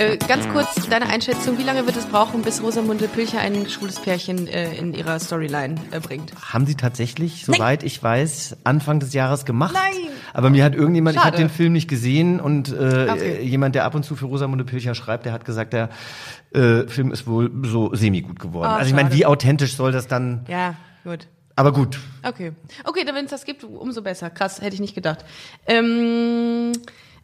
Äh, ganz kurz deine Einschätzung, wie lange wird es brauchen, bis Rosamunde Pilcher ein schwules Pärchen äh, in ihrer Storyline äh, bringt? Haben sie tatsächlich, soweit ich weiß, Anfang des Jahres gemacht. Nein! Aber mir hat irgendjemand, ich Schade. habe den Film nicht gesehen und äh, Okay. jemand, der ab und zu für Rosamunde Pilcher schreibt, der hat gesagt, der äh, Film ist wohl so semi-gut geworden. Ah, also ich meine, wie authentisch soll das dann? Ja, gut. Aber gut. Okay. Okay, dann wenn es das gibt, umso besser. Krass, hätte ich nicht gedacht. Ähm,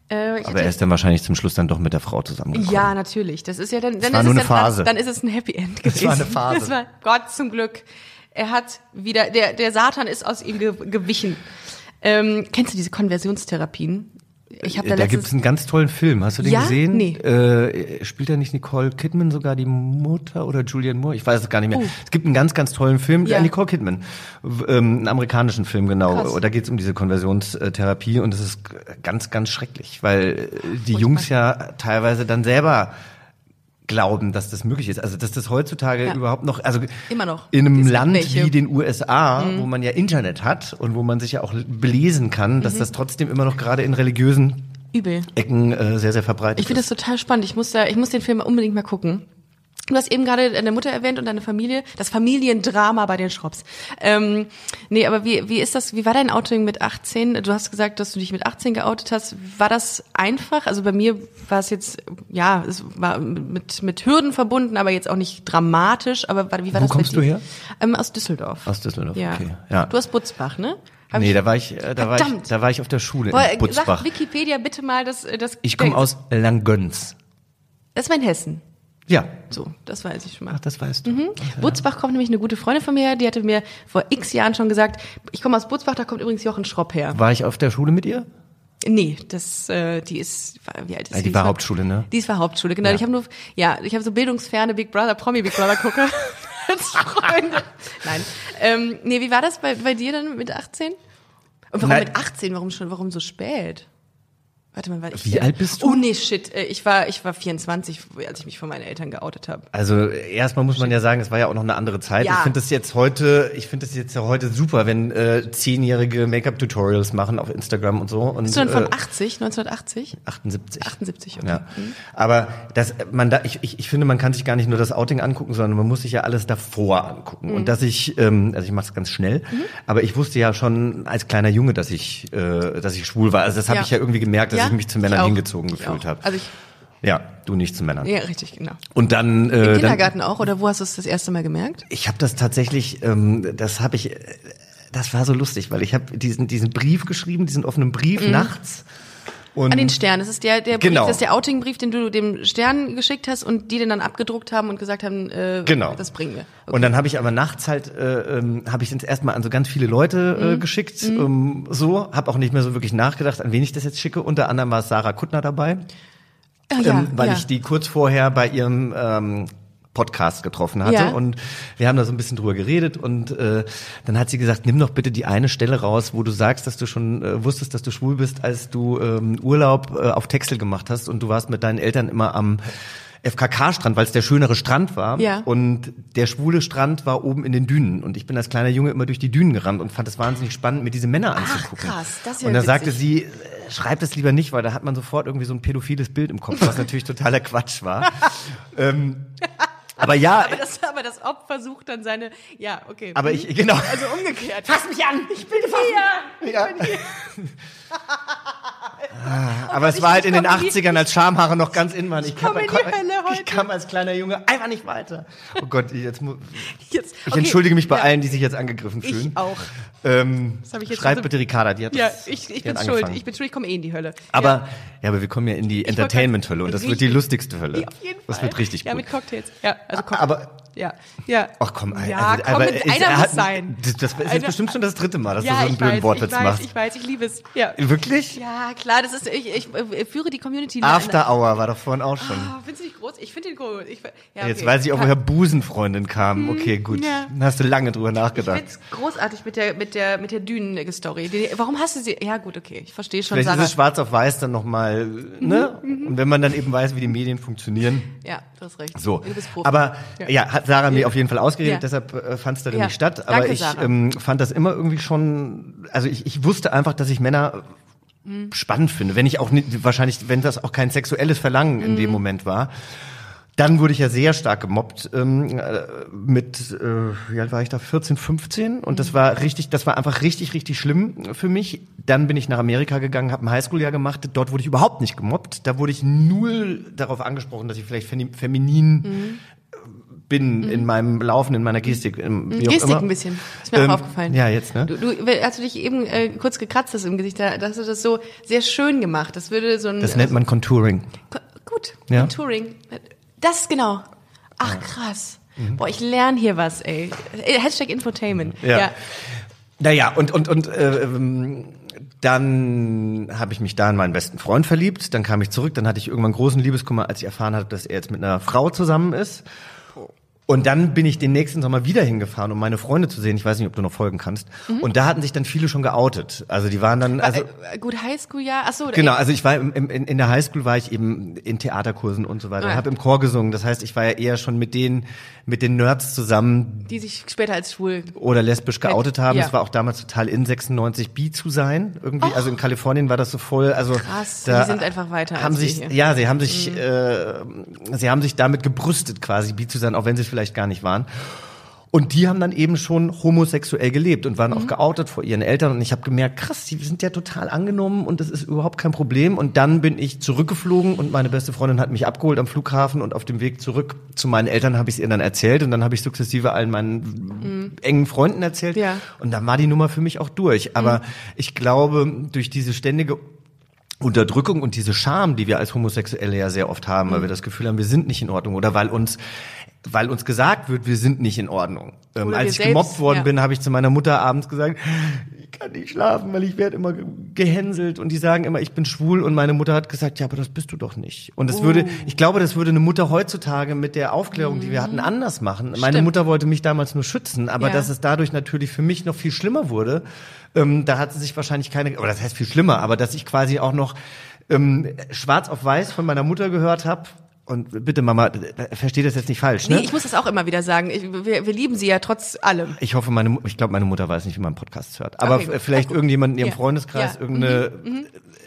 äh, Aber er ist dann wahrscheinlich zum Schluss dann doch mit der Frau zusammengekommen. Ja, natürlich. Das ist ja dann, dann ist nur es eine dann, Phase. Dann ist es ein Happy End gewesen. war eine Phase. Das war Gott zum Glück. Er hat wieder, der, der Satan ist aus ihm ge gewichen. Ähm, kennst du diese Konversionstherapien? Ich habe da, Da letztens, gibt's einen ganz tollen Film. Hast du den Ja? gesehen? Nee. Äh, spielt da nicht Nicole Kidman sogar die Mutter oder Julianne Moore? Ich weiß es gar nicht mehr. Oh. Es gibt einen ganz, ganz tollen Film. Ja. Äh, Nicole Kidman. Ähm, einen amerikanischen Film, genau. Krass. Da geht's um diese Konversionstherapie und es ist ganz, ganz schrecklich, weil äh, die Jungs ja teilweise dann selber glauben, dass das möglich ist. Also dass das heutzutage Ja. überhaupt noch, also Immer noch. in einem Land welche. Mhm. wie den USA, wo man ja Internet hat und wo man sich ja auch belesen kann, Mhm. dass das trotzdem immer noch gerade in religiösen übel. Ecken äh, sehr, sehr verbreitet Ich finde das total spannend. Ich muss da, ich muss den Film unbedingt mal gucken. Du hast eben gerade deine Mutter erwähnt und deine Familie, das Familiendrama bei den Schropps. Ähm, nee, aber wie, wie ist das, wie war dein Outing mit 18? Du hast gesagt, dass du dich mit 18 geoutet hast. War das einfach? Also bei mir war es jetzt, ja, es war mit, mit Hürden verbunden, aber jetzt auch nicht dramatisch. Aber wie war Wo das kommst bei du dir? her? Ähm, aus Düsseldorf. Aus Düsseldorf, ja. okay. Ja. Du hast Butzbach, ne? Hab Nee, ich- da war ich, äh, da war ich, da war ich auf der Schule Boah, in Butzbach. Sag Wikipedia bitte mal das, das. Ich komme aus Langgöns. Das ist mein Hessen. Ja. So, das weiß ich schon mal. Ach, das weißt du. Mhm. Butzbach kommt nämlich eine gute Freundin von mir her, die hatte mir vor x Jahren schon gesagt, ich komme aus Butzbach, da kommt übrigens Jochen Schropp her. War ich auf der Schule mit ihr? Nee, das, äh, die ist, wie alt ist Ja, die Die war Hauptschule, ne? Die ist war Hauptschule, genau. Ja. Ich habe nur, ja, ich habe so bildungsferne Big Brother, Promi Big Brother gucke als Freunde. Nein, ähm, nee, wie war das bei, bei dir dann mit 18? Und warum Nein. mit 18? Warum schon, warum so spät? Warte mal, war ich Wie alt bist du? Oh nee, shit, äh, ich war, ich war 24, als ich mich von meinen Eltern geoutet habe. Also erstmal muss man ja sagen, es war ja auch noch eine andere Zeit. Ja. Ich finde das jetzt heute, ich finde das jetzt ja heute super, wenn äh, zehnjährige Make-up-Tutorials machen auf Instagram und so. Und, Bist du dann von äh, 80, 1980? 78. 78, okay. Ja. Aber das, man da, ich, ich, ich finde, man kann sich gar nicht nur das Outing angucken, sondern man muss sich ja alles davor angucken. Mhm. Und dass ich, ähm, also ich mache es ganz schnell, aber ich wusste ja schon als kleiner Junge, dass ich, äh, dass ich schwul war. Also das habe Ja. ich ja irgendwie gemerkt, dass Ja? Ich mich zu Männern hingezogen gefühlt habe. Also Ja, du nicht zu Männern. ja, richtig, genau. Und dann, äh, Im dann Kindergarten auch, oder wo hast du es das erste Mal gemerkt? ich habe das tatsächlich, ähm, das habe ich, äh, das war so lustig, weil ich habe diesen diesen Brief geschrieben, diesen offenen Brief nachts. Und Mhm. An den Stern. Das ist der, der Brief, Genau. das ist der Outing-Brief, den du dem Stern geschickt hast und die den dann abgedruckt haben und gesagt haben, äh, Genau. das bringen wir. Und dann habe ich aber nachts halt, äh, ähm, habe ich das erstmal an so ganz viele Leute Mhm. äh, geschickt. Ähm, so, habe auch nicht mehr so wirklich nachgedacht, an wen ich das jetzt schicke. Unter anderem war Sarah Kuttner dabei, Ah, ja, ähm, weil ja. ich die kurz vorher bei ihrem ähm, Podcast getroffen hatte Ja. und wir haben da so ein bisschen drüber geredet und äh, dann hat sie gesagt, nimm doch bitte die eine Stelle raus, wo du sagst, dass du schon äh, wusstest, dass du schwul bist, als du ähm, Urlaub äh, auf Texel gemacht hast und du warst mit deinen Eltern immer am FKK-Strand, weil es der schönere Strand war. Ja. Und der schwule Strand war oben in den Dünen. Und ich bin als kleiner Junge immer durch die Dünen gerannt und fand es wahnsinnig spannend, mir diese Männer anzugucken. krass, das ist ja Und dann witzig. sagte sie, äh, schreib das lieber nicht, weil da hat man sofort irgendwie so ein pädophiles Bild im Kopf, was natürlich totaler Quatsch war. ähm, aber ja, Aber das, aber das Opfer sucht dann seine, ja, okay. aber ich, genau. also umgekehrt. Fass mich an! Ich bin hier! Ja. Ah, aber es ich- war halt ich in den komm in die- 80ern, als Schamhaare noch ganz in waren. Ich, kam, komme in die Hölle heute. ich kam als kleiner Junge einfach nicht weiter. Oh Gott, ich, jetzt, Jetzt, ich okay. entschuldige mich bei ja, allen, die sich jetzt angegriffen fühlen. Ich auch. Ähm, hab ich jetzt schreib also- bitte Ricarda, die hat Ja, das, ich, ich bin schuld. Ich bin schuld, ich komme eh in die Hölle. Aber, ja. ja. aber wir kommen ja in die Entertainment-Hölle und das wird die lustigste Hölle. Ja, auf jeden Fall. Das wird richtig Ja, gut. mit Cocktails. Ja, also Cocktails. Aber, ja, ja. ach komm, also, Ja, komm, aber mit, einer er muss hat- sein. Das, das ist jetzt Einer- bestimmt schon das dritte Mal, dass ja, du so einen ich blöden weiß, Wortwitz ich weiß, machst. ich weiß, ich liebe es. Ja. Wirklich? Ja, klar, das ist, ich, ich, ich führe die Community. After Hour war doch vorhin auch schon. Oh, findest du nicht groß? Ich finde den cool. Ich, ja, Jetzt okay. weiß ich auch, woher Busenfreundin kam. Okay, gut. ja. Dann hast du lange drüber Ich nachgedacht. find's großartig mit der, mit der, mit der Dünen-Story. Warum hast du sie? Ja, gut, okay. Ich verstehe schon, Vielleicht ist Sarah. es schwarz auf weiß dann nochmal, ne? Mhm, Und wenn man dann eben weiß, wie die Medien funktionieren. Ja, du hast recht. So. Du bist Profi. Aber ja, hat Sarah mir auf jeden Fall ausgeredet, Ja. deshalb äh, fand es da Ja. nicht statt. Aber Danke, ich ähm, fand das immer irgendwie schon, also ich, ich wusste einfach, dass ich Männer Mhm. spannend finde. Wenn ich auch nicht, wahrscheinlich, wenn das auch kein sexuelles Verlangen in Mhm. dem Moment war. Dann wurde ich ja sehr stark gemobbt ähm, äh, mit, äh, wie alt war ich da, 14, 15 und Mhm. das war richtig, das war einfach richtig, richtig schlimm für mich. Dann bin ich nach Amerika gegangen, habe ein Highschool-Jahr gemacht, dort wurde ich überhaupt nicht gemobbt, da wurde ich null darauf angesprochen, dass ich vielleicht femi- feminin Mhm. Bin in meinem Laufen, in meiner Gestik. Wie auch Gestik ein bisschen. Ist mir Ähm, auch aufgefallen. Ja, jetzt, ne? Du, du, als du dich eben äh, kurz gekratzt hast im Gesicht, da da hast du das so sehr schön gemacht. Das würde so ein. Das nennt man Contouring. Ko- Gut, Ja. Contouring. Das genau. Ach krass. Boah, ich lerne hier was, ey. Äh, Hashtag Infotainment. Ja. Naja, und, und, und äh, ähm, dann habe ich mich da in meinen besten Freund verliebt. Dann kam ich zurück. Dann hatte ich irgendwann großen Liebeskummer, als ich erfahren hatte, dass er jetzt mit einer Frau zusammen ist. Und dann bin ich den nächsten Sommer wieder hingefahren, um meine Freunde zu sehen. Ich weiß nicht, ob du noch folgen kannst. Und da hatten sich dann viele schon geoutet. Also die waren dann, also äh, gut, Highschool, ja. Ach so. genau, also ich war im, im, in der Highschool war ich eben in Theaterkursen und so weiter. Ah. Habe im Chor gesungen. Das heißt, ich war ja eher schon mit den mit den Nerds zusammen, Die sich später als schwul. oder lesbisch geoutet haben. Ja. Es war auch damals total in 96 bi zu sein. Irgendwie, also in Kalifornien war das so voll. Also Krass, da die sind einfach weiter Haben sich. Mhm. ja, sie haben sich, äh, sie haben sich damit gebrüstet, quasi bi zu sein, auch wenn sie vielleicht gar nicht waren. Und die haben dann eben schon homosexuell gelebt und waren Mhm. auch geoutet vor ihren Eltern. Und ich habe gemerkt, krass, die sind ja total angenommen und das ist überhaupt kein Problem. Und dann bin ich zurückgeflogen und meine beste Freundin hat mich abgeholt am Flughafen und auf dem Weg zurück zu meinen Eltern habe ich es ihr dann erzählt und dann habe ich sukzessive allen meinen engen Freunden erzählt. Mhm. Ja. Mhm. Und dann war die Nummer für mich auch durch. Aber ich glaube, durch diese ständige Unterdrückung und diese Scham, die wir als Homosexuelle ja sehr oft haben, Mhm. weil wir das Gefühl haben, wir sind nicht in Ordnung oder weil uns weil uns gesagt wird, wir sind nicht in Ordnung. Ähm, als ich selbst, gemobbt worden ja. bin, habe ich zu meiner Mutter abends gesagt, ich kann nicht schlafen, weil ich werde immer ge- gehänselt und die sagen immer, ich bin schwul und meine Mutter hat gesagt, ja, aber das bist du doch nicht. Und das würde, Oh. ich glaube, das würde eine Mutter heutzutage mit der Aufklärung, die wir hatten, anders machen. Meine Mhm. Stimmt. Mutter wollte mich damals nur schützen, aber Ja. dass es dadurch natürlich für mich noch viel schlimmer wurde, ähm, da hat sie sich wahrscheinlich keine, oder das heißt viel schlimmer, aber dass ich quasi auch noch ähm, schwarz auf weiß von meiner Mutter gehört habe. Und bitte Mama, versteht das jetzt nicht falsch, ne? Nee, ich muss das auch immer wieder sagen. Ich, wir, wir lieben sie ja trotz allem. Ich hoffe, meine, ich glaube, meine Mutter weiß nicht, wie man Podcast hört. Aber Okay, vielleicht gut. irgendjemand in ihrem Ja. Freundeskreis, Ja. irgendeine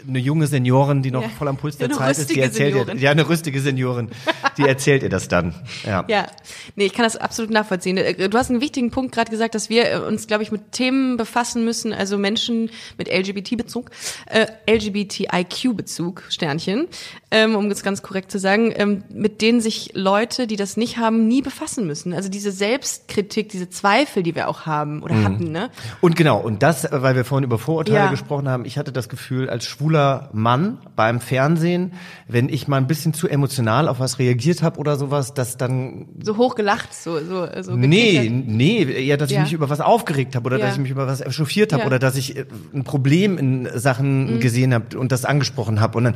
eine junge Seniorin, die noch Ja. voll am Puls der Eine Zeit ist, die erzählt ihr, ja, eine rüstige Seniorin, die erzählt ihr das dann. Ja. Ja, nee, ich kann das absolut nachvollziehen. Äh, Du hast einen wichtigen Punkt gerade gesagt, dass wir äh, uns, glaube ich, mit Themen befassen müssen, also Menschen mit LGBT-Bezug, äh, LGBTIQ-Bezug, Sternchen, ähm, um das ganz korrekt zu sagen, ähm, mit denen sich Leute, die das nicht haben, nie befassen müssen. Also diese Selbstkritik, diese Zweifel, die wir auch haben oder hatten, ne? Und genau, und das, weil wir vorhin über Vorurteile Ja. gesprochen haben, ich hatte das Gefühl, als schwuler Mann beim Fernsehen, wenn ich mal ein bisschen zu emotional auf was reagiert habe oder sowas, dass dann So hoch gelacht, so, so, so Nee, nee, eher, dass Ja. ich mich über was aufgeregt habe oder Ja. dass ich mich über was echauffiert habe Ja. oder dass ich äh, ein Problem in Sachen Mhm. gesehen habe und das angesprochen habe und dann,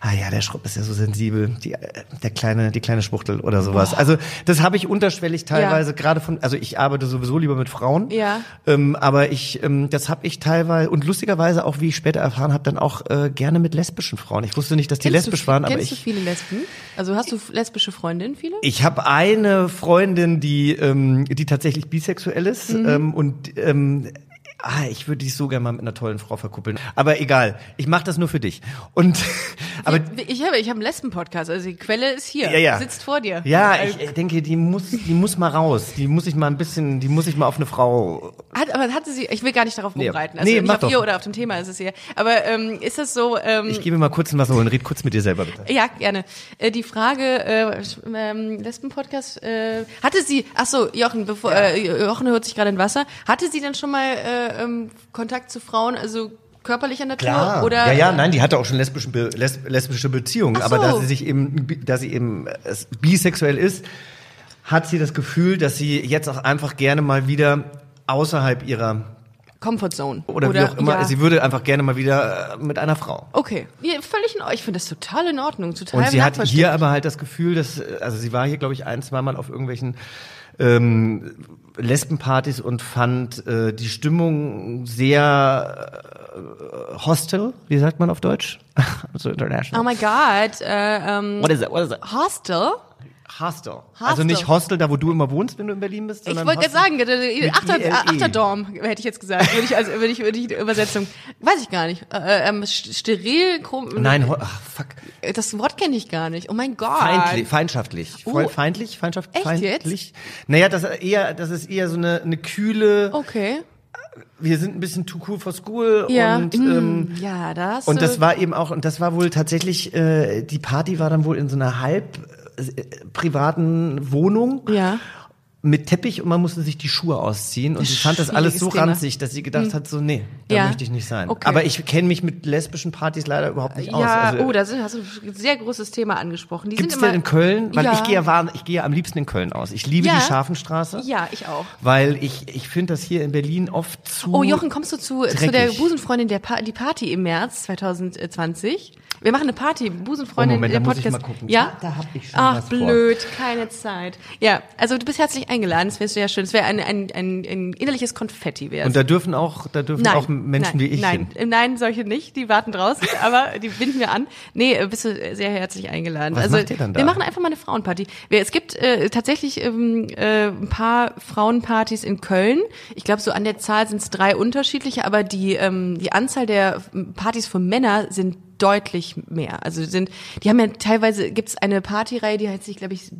ah ja, der Schrupp ist ja so sensibel, die, äh, der kleine, die kleine Schwuchtel oder sowas. Also das habe ich unterschwellig teilweise gerade von, also ich arbeite sowieso lieber mit Frauen, Ja. ähm, aber ich, ähm, das habe ich teilweise und lustigerweise auch, wie ich später erfahren habe, dann auch äh, gerne mit lesbischen Frauen. Ich wusste nicht, dass die Kennst du- lesbisch waren, aber Kennst du ich viele Lesben? Also hast du lesbische Freundinnen, viele? ich habe eine Freundin, die, ähm, die tatsächlich bisexuell ist Mhm. ähm, und ähm, ah, ich würde dich so gerne mal mit einer tollen Frau verkuppeln. Aber egal, ich mache das nur für dich. Und aber ich habe ich habe einen Lesben-Podcast, also die Quelle ist hier, ja, ja. sitzt vor dir. Ja, Also, ich äh, denke, die muss, die muss mal raus. Die muss ich mal ein bisschen, die muss ich mal auf eine Frau. Hat, aber hatte sie, ich will gar nicht darauf Nee. rumreiten, also Nee, nicht auf doch. ihr oder auf dem Thema ist es hier. Aber ähm, ist das so, ähm, Ich mir mal kurz ein Wasser holen. Red kurz mit dir selber bitte. ja, gerne. Äh, die Frage, äh, ähm, Lesben-Podcast, äh, hatte sie, ach so, Jochen, bevor, äh, Jochen hört sich gerade in Wasser, hatte sie denn schon mal äh, ähm, Kontakt zu Frauen, also körperlicher Natur? Oder, ja, ja, nein, die hatte auch schon lesbische, Be les lesbische Beziehungen, so. aber da sie sich eben, da sie eben äh, bisexuell ist, hat sie das Gefühl, dass sie jetzt auch einfach gerne mal wieder außerhalb ihrer Comfortzone. Oder, wie auch immer. Ja. Sie würde einfach gerne mal wieder äh, mit einer Frau. Okay, ja, völlig in Ordnung. Ich finde das total in Ordnung, total Und sie hat hier aber halt das Gefühl, dass, äh, also sie war hier, glaube ich, ein, zweimal auf irgendwelchen ähm, Lesbenpartys und fand äh, die Stimmung sehr äh, hostel, wie sagt man auf Deutsch? so international. Oh my God. Äh, ähm, What is it? What is it? Hostel? Hostel. Also nicht Hostel, da wo du immer wohnst, wenn du in Berlin bist, Ich wollte gerade Hostel- sagen, äh, Achter, ILE. Achterdorm, hätte ich jetzt gesagt. Würde ich, also, würde ich, würde ich die Übersetzung. Weiß ich gar nicht. Äh, ähm, st- steril, krumm, Nein, ho- ach, fuck. Das Wort kenne ich gar nicht. Oh mein Gott. Feindlich, feindschaftlich. Voll Oh. feindlich, Feindschaft, Echt feindlich. Naja, das ist eher, das ist eher so eine, eine kühle, Okay. wir sind ein bisschen too cool for school Ja. und, mm, ähm, ja, das. und das äh, war eben auch, und das war wohl tatsächlich, äh, die Party war dann wohl in so einer halb äh, privaten Wohnung. Ja. Mit Teppich und man musste sich die Schuhe ausziehen und sie fand das alles so Thema. ranzig, dass sie gedacht hat, so nee, da Ja. möchte ich nicht sein. Okay. Aber ich kenne mich mit lesbischen Partys leider überhaupt nicht aus. Ja, Also, oh, da hast du ein sehr großes Thema angesprochen. Die Gibt's sind immer, denn in Köln? Weil ja, ich gehe ja, ich gehe ja am liebsten in Köln aus. Ich liebe die Scharfenstraße. Ja, ich auch. Weil ich, ich finde das hier in Berlin oft zu. Oh, Jochen, kommst du zu, zu der. Busenfreundin der pa die Party im März 2020? Wir machen eine Party, Busenfreundin Oh, Moment, der da muss ich Podcast. mal gucken. Ja, Da hab ich schon Ach, was vor. blöd, keine Zeit. Ja, also du bist herzlich eingeladen. Das wäre sehr schön. Es wäre ein, ein, ein, ein innerliches Konfetti wäre Und da dürfen auch, da dürfen auch Menschen nein, wie ich nein, hin. Nein, solche nicht, die warten draußen, aber die binden wir an. Nee, äh, bist du sehr herzlich eingeladen. Was also macht ihr dann da? wir machen einfach mal eine Frauenparty. Es gibt äh, tatsächlich ähm, äh, ein paar Frauenpartys in Köln. Ich glaube, so an der Zahl sind es drei unterschiedliche, aber die ähm, die Anzahl der ähm, Partys für Männer sind deutlich mehr. Also sind, die haben ja teilweise gibt's eine Partyreihe, die heißt sich, glaube ich,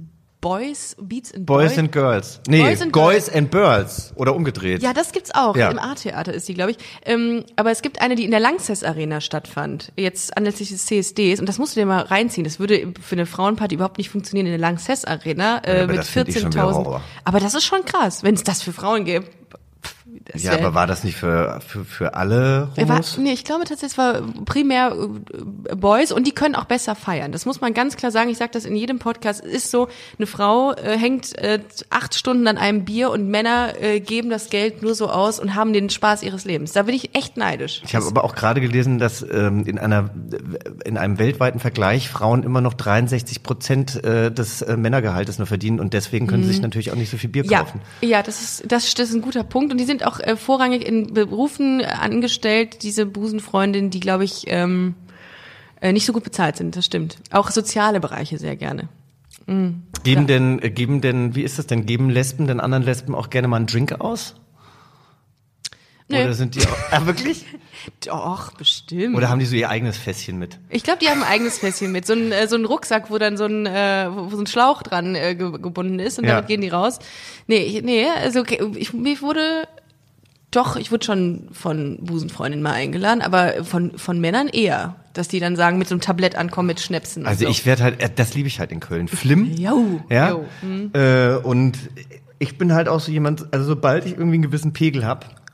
Boys Beats and Boys Boys and Girls. Nee, Boys and Boys and Girls. Oder umgedreht. ja, das gibt's auch. Ja. Im A-Theater ist die, glaube ich. Ähm, aber es gibt eine, die in der Lanxess Arena stattfand. Jetzt anlässlich des CSDs. Und das musst du dir mal reinziehen. Das würde für eine Frauenparty überhaupt nicht funktionieren in der Lanxess Arena äh, aber mit das find ich schon wieder 14.000. Horror. Aber das ist schon krass, wenn es das für Frauen gibt. Das Ja, aber war das nicht für, für, für alle er war, Homos? nee, ich glaube tatsächlich, es war primär äh, Boys und die können auch besser feiern. Das muss man ganz klar sagen. Ich sage das in jedem Podcast. Es ist so, eine Frau äh, hängt äh, acht Stunden an einem Bier und Männer äh, geben das Geld nur so aus und haben den Spaß ihres Lebens. Da bin ich echt neidisch. Ich habe aber auch gerade gelesen, dass ähm, in einer in einem weltweiten Vergleich Frauen immer noch 63 Prozent äh, des äh, Männergehaltes nur verdienen und deswegen können sie sich natürlich auch nicht so viel Bier Mhm. Ja, kaufen. ja, das ist das, das ist ein guter Punkt und die sind auch äh, vorrangig in Berufen angestellt, diese Busenfreundinnen, die glaube ich ähm, äh, nicht so gut bezahlt sind. Das stimmt. Auch soziale Bereiche sehr gerne. Geben denn äh, geben denn wie ist das denn geben Lesben den anderen Lesben auch gerne mal einen Drink aus? Nö. Oder sind die auch, ah, wirklich? Doch, bestimmt. Oder haben die so ihr eigenes Fässchen mit? Ich glaube, die haben ein eigenes Fässchen mit. So ein, äh, so ein Rucksack, wo dann so ein, äh, wo, so ein Schlauch dran äh, ge gebunden ist und Ja. damit gehen die raus. Nee, ich, nee, also okay, ich, mir wurde doch, ich wurde schon von Busenfreundinnen mal eingeladen, aber von, von Männern eher. Dass die dann sagen, mit so einem Tablett ankommen mit Schnäpsen. Also so. ich werde halt, äh, das liebe ich halt in Köln. Flim. Jo, Ja. jo, hm. Äh, und ich bin halt auch so jemand, also sobald ich irgendwie einen gewissen Pegel hab,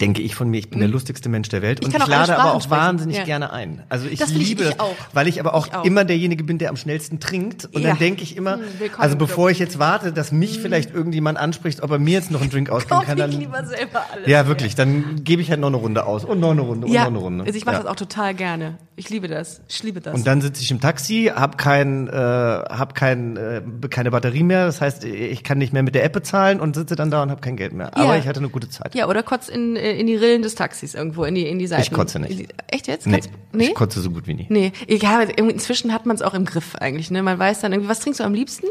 denke ich von mir, ich bin der lustigste Mensch der Welt. Ich und ich lade aber auch sprechen. wahnsinnig Ja. gerne ein. Also ich Das ich- liebe ich das, weil ich aber auch, Ich auch. immer derjenige bin, der am schnellsten trinkt. Und Ja. dann denke ich immer, Hm, willkommen also bevor ich jetzt warte, dass mich vielleicht irgendjemand anspricht, ob er mir jetzt noch einen Drink ausgeben kann, ich dann, lieber selber alles. ja wirklich, dann gebe ich halt noch eine Runde aus und noch eine Runde und Ja, noch eine Runde. also ich mache das auch total gerne. Ich liebe das. Ich liebe das. Und dann sitze ich im Taxi, hab kein, äh, hab kein, äh, keine Batterie mehr. Das heißt, ich kann nicht mehr mit der App bezahlen und sitze dann da und habe kein Geld mehr. Aber ich hatte eine gute Zeit. ja, oder kotz in, in die Rillen des Taxis irgendwo, in die, in die Seiten. Ich kotze nicht. Echt jetzt? Nee, Kannst- nee? ich kotze so gut wie nie. Nee, ja, irgendwie inzwischen hat man es auch im Griff eigentlich. Ne? Man weiß dann irgendwie, was trinkst du am liebsten?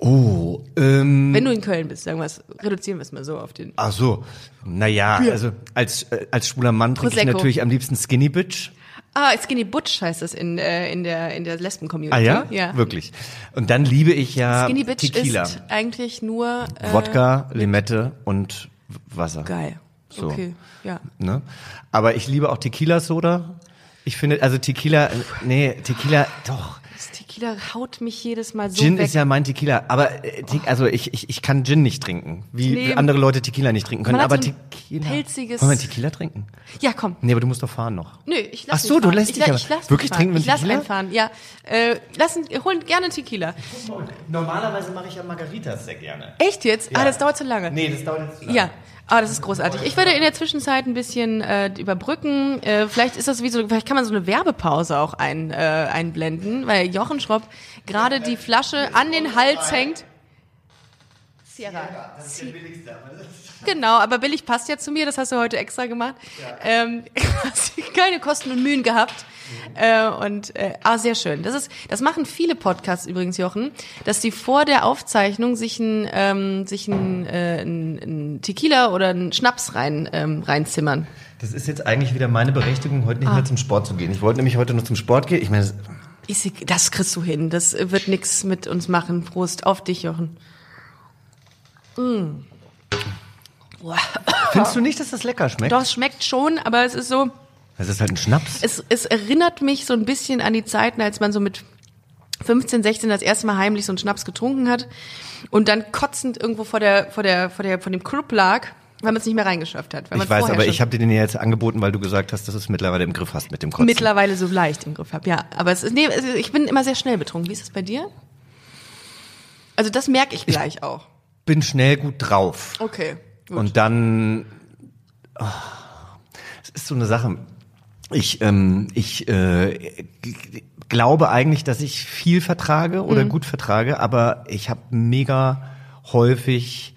Oh, ähm, Wenn du in Köln bist, sagen wir es, reduzieren wir es mal so auf den. ach so. Naja, also als, äh, als schwuler Mann trinke ich natürlich am liebsten Skinny Bitch. Ah, Skinny Butch heißt das in, äh, in der, in der Lesben-Community. Ah ja? Ja. Wirklich. Und dann liebe ich ja Skinny Bitch Tequila. ist eigentlich nur äh, Wodka, Limette und Wasser. geil. So. Okay, ja. Ne? Aber ich liebe auch Tequila-Soda. Ich finde, also Tequila, nee, Tequila, doch. Das Tequila haut mich jedes Mal so Gin weg. ist ja mein Tequila, aber äh, Te also ich, ich, ich kann Gin nicht trinken, wie Nee. andere Leute Tequila nicht trinken können. Man hat Aber so ein- Tequila. Pilziges- Wollen wir Tequila trinken? Ja, komm. Nee, aber du musst doch fahren noch. Nö, ich lass Ach so, du lässt ich, dich aber- ich lass Wirklich fahren. trinken wir Ich lass Tequila? einfahren, ja. Äh, lassen, holen gerne Tequila. Normalerweise mache ich ja Margaritas sehr gerne. Echt jetzt? Ja. Ah, das dauert zu lange. Nee, das dauert jetzt zu lange. Ja. Ah, das ist großartig. Ich würde in der Zwischenzeit ein bisschen äh, überbrücken. Äh, vielleicht ist das wie so, vielleicht kann man so eine Werbepause auch ein, äh, einblenden, weil Jochen Schropp gerade die Flasche an den Hals hängt. Sierra. Das ist der billigste, aber das Genau, aber billig passt ja zu mir, das hast du heute extra gemacht. Ähm, hast keine Kosten und Mühen gehabt. Äh, und äh, ah, sehr schön. Das ist, das machen viele Podcasts übrigens, Jochen, dass die vor der Aufzeichnung sich ein, ähm, sich ein, äh, ein, ein Tequila oder einen Schnaps rein ähm, reinzimmern. Das ist jetzt eigentlich wieder meine Berechtigung, heute nicht Ah. mehr zum Sport zu gehen. Ich wollte nämlich heute noch zum Sport gehen. Ich meine, Ist, das kriegst du hin. Das wird nix mit uns machen. Prost auf dich, Jochen. Mm. Boah. findest du nicht, dass das lecker schmeckt? Doch, es schmeckt schon, aber es ist so. Das ist halt ein Schnaps. Es, es erinnert mich so ein bisschen an die Zeiten, als man so mit 15, 16 das erste Mal heimlich so einen Schnaps getrunken hat und dann kotzend irgendwo vor der, vor der, vor der, von dem Club lag, weil man es nicht mehr reingeschafft hat. Ich weiß, aber ich habe dir den ja jetzt angeboten, weil du gesagt hast, dass du es mittlerweile im Griff hast mit dem Kotzen. mittlerweile so leicht im Griff habe. Ja, aber es ist, nee, es ich bin immer sehr schnell betrunken. Wie ist das bei dir? Also das merke ich gleich auch. Bin schnell gut drauf. Okay. Gut. Und dann, oh, es ist so eine Sache. Ich, ähm, ich äh, glaube eigentlich, dass ich viel vertrage Mhm. oder gut vertrage, aber ich habe mega häufig,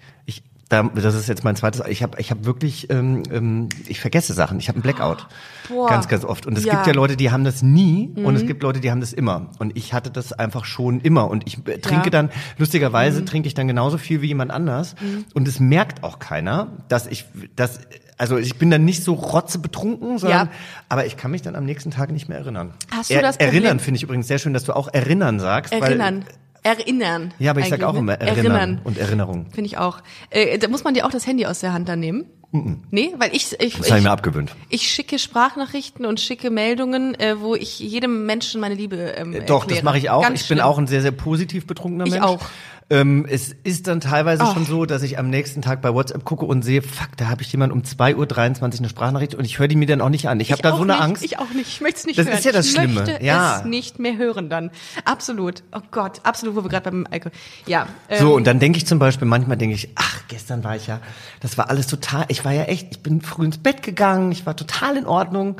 da, das ist jetzt mein zweites, ich habe, ich habe wirklich, ähm, ähm, ich vergesse Sachen. Ich habe einen Blackout, Boah. ganz, ganz oft. Und es Ja. Mhm. gibt ja Leute, die haben das nie, und es gibt Leute, die haben das immer. Und ich hatte das einfach schon immer. Und ich äh, trinke Ja. Mhm. dann, lustigerweise trinke ich dann genauso viel wie jemand anders. Und es merkt auch keiner, dass ich, dass, also ich bin dann nicht so rotzebetrunken, sondern, Ja. aber ich kann mich dann am nächsten Tag nicht mehr erinnern. Hast du das Problem- Erinnern finde ich übrigens sehr schön, dass du auch erinnern sagst. Erinnern. Weil, Erinnern. ja, aber ich sag auch ne? immer erinnern, Erinnern. und Erinnerung. Finde ich auch. Äh, da muss man dir auch das Handy aus der Hand dann nehmen? Nee, weil ich, ich, Das ich ich, mir abgewöhnt. ich schicke Sprachnachrichten und schicke Meldungen, äh, wo ich jedem Menschen meine Liebe ähm, Doch, erkläre. das mache ich auch. Ganz ich bin schlimm. auch ein sehr, sehr positiv betrunkener Ich Mensch. auch. Ähm, es ist dann teilweise Oh. schon so, dass ich am nächsten Tag bei WhatsApp gucke und sehe, fuck, da habe ich jemand um 2.23 Uhr eine Sprachnachricht und ich höre die mir dann auch nicht an. Ich habe da so eine nicht, Angst. Ich auch nicht. Ich möchte es nicht Das hören. ist ja das ich Schlimme. möchte Ja. es nicht mehr hören dann. Absolut. Oh Gott, absolut, wo wir gerade beim Alkohol. Ja. Ähm, So, und dann denke ich zum Beispiel, manchmal denke ich, ach, gestern war ich ja, das war alles total, ich war ja echt, ich bin früh ins Bett gegangen, ich war total in Ordnung.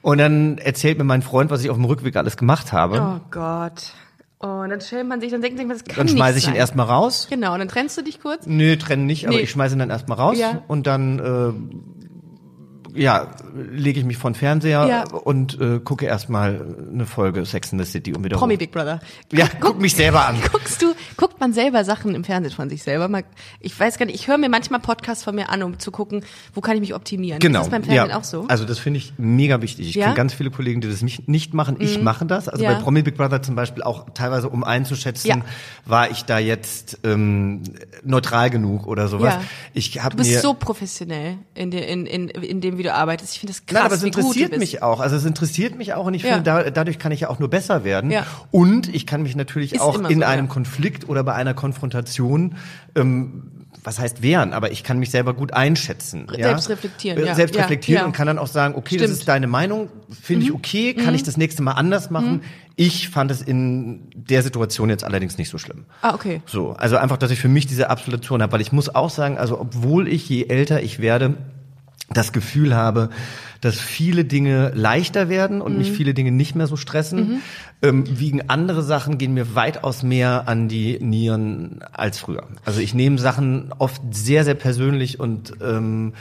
Und dann erzählt mir mein Freund, was ich auf dem Rückweg alles gemacht habe. Oh Gott. Und dann stellt man sich, dann denkt man, das kann dann schmeiße ich ihn sein. erstmal raus. Genau, und dann trennst du dich kurz. Nö, trennen nicht, aber Nee. ich schmeiße ihn dann erstmal raus Ja. und dann äh, ja, lege ich mich vor den Fernseher Ja. und äh, gucke erstmal eine Folge Sex in the City und wieder Promi. Big Brother. Ja, guck mich selber an. Guckst du, guckt man selber Sachen im Fernsehen von sich selber? Mal, ich weiß gar nicht, ich höre mir manchmal Podcasts von mir an, um zu gucken, wo kann ich mich optimieren. Genau. Ist das beim Fernsehen ja. auch so? Also das finde ich mega wichtig. Ich Ja? Mhm. kenne ganz viele Kollegen, die das nicht, nicht machen. Ich mache das. Also bei Promi Big Brother zum Beispiel auch teilweise, um einzuschätzen, war ich da jetzt ähm, neutral genug oder sowas. Ja. Ich Du bist mir so professionell in, der, in, in, in dem, wie du arbeitest. Ich finde das krass, Nein, aber es interessiert mich auch. Also es interessiert mich auch und ich Ja. finde, da, dadurch kann ich ja auch nur besser werden. Ja. Und ich kann mich natürlich Ist auch in so, einem ja. Konflikt oder bei einer Konfrontation ähm, was heißt wehren, aber ich kann mich selber gut einschätzen. Ja? Selbst reflektieren, Äh, ja. Selbst Ja, reflektieren ja. und kann dann auch sagen, okay, Stimmt. das ist deine Meinung, finde ich okay, kann ich das nächste Mal anders machen. Ich fand es in der Situation jetzt allerdings nicht so schlimm. Ah, okay. So, also einfach, dass ich für mich diese Absolution habe, weil ich muss auch sagen, also obwohl ich je älter ich werde, das Gefühl habe, dass viele Dinge leichter werden und Mhm. mich viele Dinge nicht mehr so stressen, ähm, wiegen andere Sachen, gehen mir weitaus mehr an die Nieren als früher. Also ich nehme Sachen oft sehr, sehr persönlich und, ähm,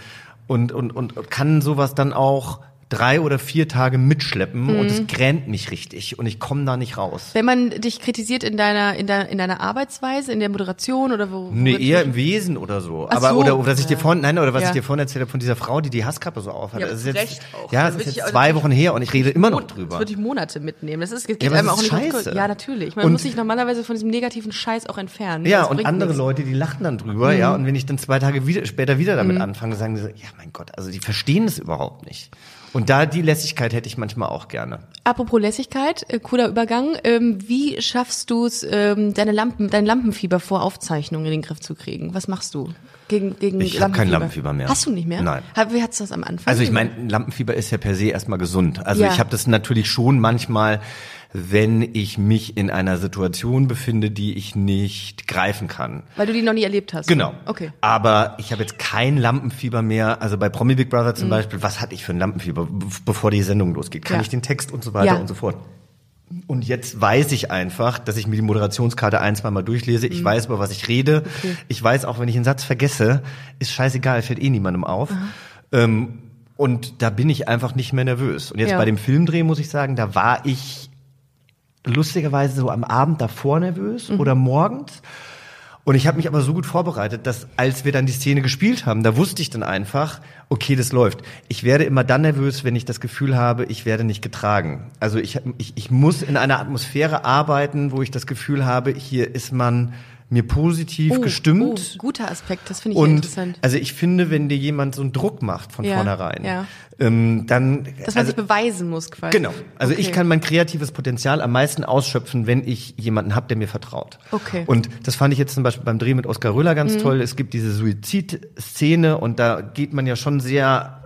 und, und, und kann sowas dann auch drei oder vier Tage mitschleppen und Mhm. es gränt mich richtig und ich komme da nicht raus. Wenn man dich kritisiert in deiner, in deiner, in deiner Arbeitsweise, in der Moderation oder wo? wo Nee, eher im Wesen oder so. Ach Aber so. oder, oder was ich dir Ja. vorhin, nein, oder was Ja. ich dir vorhin erzählt habe von dieser Frau, die die Hasskappe so aufhat. Ja, das ist jetzt, Recht auch. Ja, Da es ist jetzt auch zwei natürlich- Wochen her und ich rede immer noch Das drüber. würde ich Monate mitnehmen. Das ist, geht Ja, einem das auch ist nicht scheiße. Ja, natürlich. Man Und- muss sich normalerweise von diesem negativen Scheiß auch entfernen. Ja, Das und andere nichts. Mhm. Leute, die lachen dann drüber, ja, und wenn ich dann zwei Tage wieder, später wieder damit anfange, sagen die so, ja, mein Gott, also die verstehen es überhaupt nicht. Und da die Lässigkeit hätte ich manchmal auch gerne. Apropos Lässigkeit, äh, cooler Übergang. Ähm, wie schaffst du es, ähm, deine Lampen, dein Lampenfieber vor Aufzeichnungen in den Griff zu kriegen? Was machst du? Gegen, gegen Ich hab kein Lampenfieber mehr. Hast du nicht mehr? Nein. Hab- Wie hattest du das am Anfang? Also ich meine, Lampenfieber ist ja per se erstmal gesund. Also Ja. ich habe das natürlich schon manchmal, wenn ich mich in einer Situation befinde, die ich nicht greifen kann. Weil du die noch nie erlebt hast. Genau. Okay. Aber ich habe jetzt kein Lampenfieber mehr. Also bei Promi Big Brother Mhm. zum Beispiel, was hatte ich für ein Lampenfieber, bevor die Sendung losgeht? Kann Ja. ich den Text und so weiter Ja. und so fort. Und jetzt weiß ich einfach, dass ich mir die Moderationskarte ein, zwei Mal durchlese. Mhm. Ich weiß, über was ich rede. Ich weiß auch, wenn ich einen Satz vergesse, ist scheißegal, fällt eh niemandem auf. Ähm, und da bin ich einfach nicht mehr nervös. Und jetzt Ja. bei dem Filmdreh muss ich sagen, da war ich lustigerweise so am Abend davor nervös Mhm. oder morgens. Und ich habe mich aber so gut vorbereitet, dass als wir dann die Szene gespielt haben, da wusste ich dann einfach, okay, das läuft. Ich werde immer dann nervös, wenn ich das Gefühl habe, ich werde nicht getragen. Also ich, ich, ich muss in einer Atmosphäre arbeiten, wo ich das Gefühl habe, hier ist man mir positiv Oh, gestimmt. Oh, guter Aspekt, das finde ich Und interessant. also ich finde, wenn dir jemand so einen Druck macht von Ja, vornherein, ja. ähm, dann Dass man also, sich beweisen muss quasi. Genau. Also ich Okay. kann mein kreatives Potenzial am meisten ausschöpfen, wenn ich jemanden habe, der mir vertraut. Okay. Mhm. Und das fand ich jetzt zum Beispiel beim Dreh mit Oskar Röhler ganz toll. Es gibt diese Suizidszene und da geht man ja schon sehr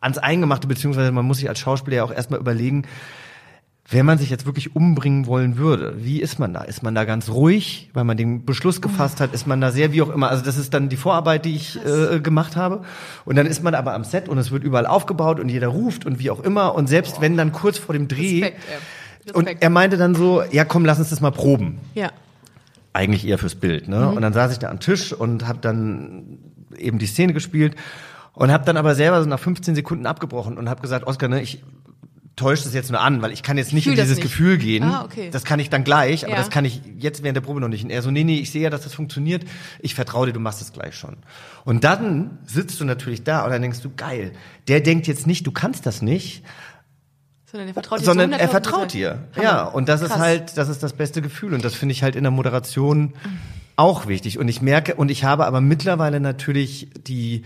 ans Eingemachte, beziehungsweise man muss sich als Schauspieler ja auch erstmal überlegen, wenn man sich jetzt wirklich umbringen wollen würde, wie ist man da? Ist man da ganz ruhig, weil man den Beschluss gefasst hat? Ist man da sehr, wie auch immer? Also das ist dann die Vorarbeit, die ich äh, gemacht habe. Und dann ist man aber am Set und es wird überall aufgebaut und jeder ruft und wie auch immer. Und selbst wenn dann kurz vor dem Dreh Respekt, ja. und Respekt. er meinte dann so, ja komm, lass uns das mal proben. Ja. Eigentlich eher fürs Bild. Ne? Mhm. Und dann saß ich da am Tisch und habe dann eben die Szene gespielt und habe dann aber selber so nach 15 Sekunden abgebrochen und habe gesagt, Oskar, ne, ich täusche das jetzt nur an, weil ich kann jetzt nicht in dieses nicht. Gefühl gehen. Ah, okay. Das kann ich dann gleich, aber Ja. das kann ich jetzt während der Probe noch nicht. Und er so, nee, nee, ich sehe ja, dass das funktioniert. Ich vertraue dir, du machst es gleich schon. Und dann sitzt du natürlich da und dann denkst du, geil, der denkt jetzt nicht, du kannst das nicht, Sondern er vertraut dir sondern er 100.000%. vertraut dir. Ja, und das ist Krass. halt, das ist das beste Gefühl und das finde ich halt in der Moderation auch wichtig. Und ich merke, und ich habe aber mittlerweile natürlich die,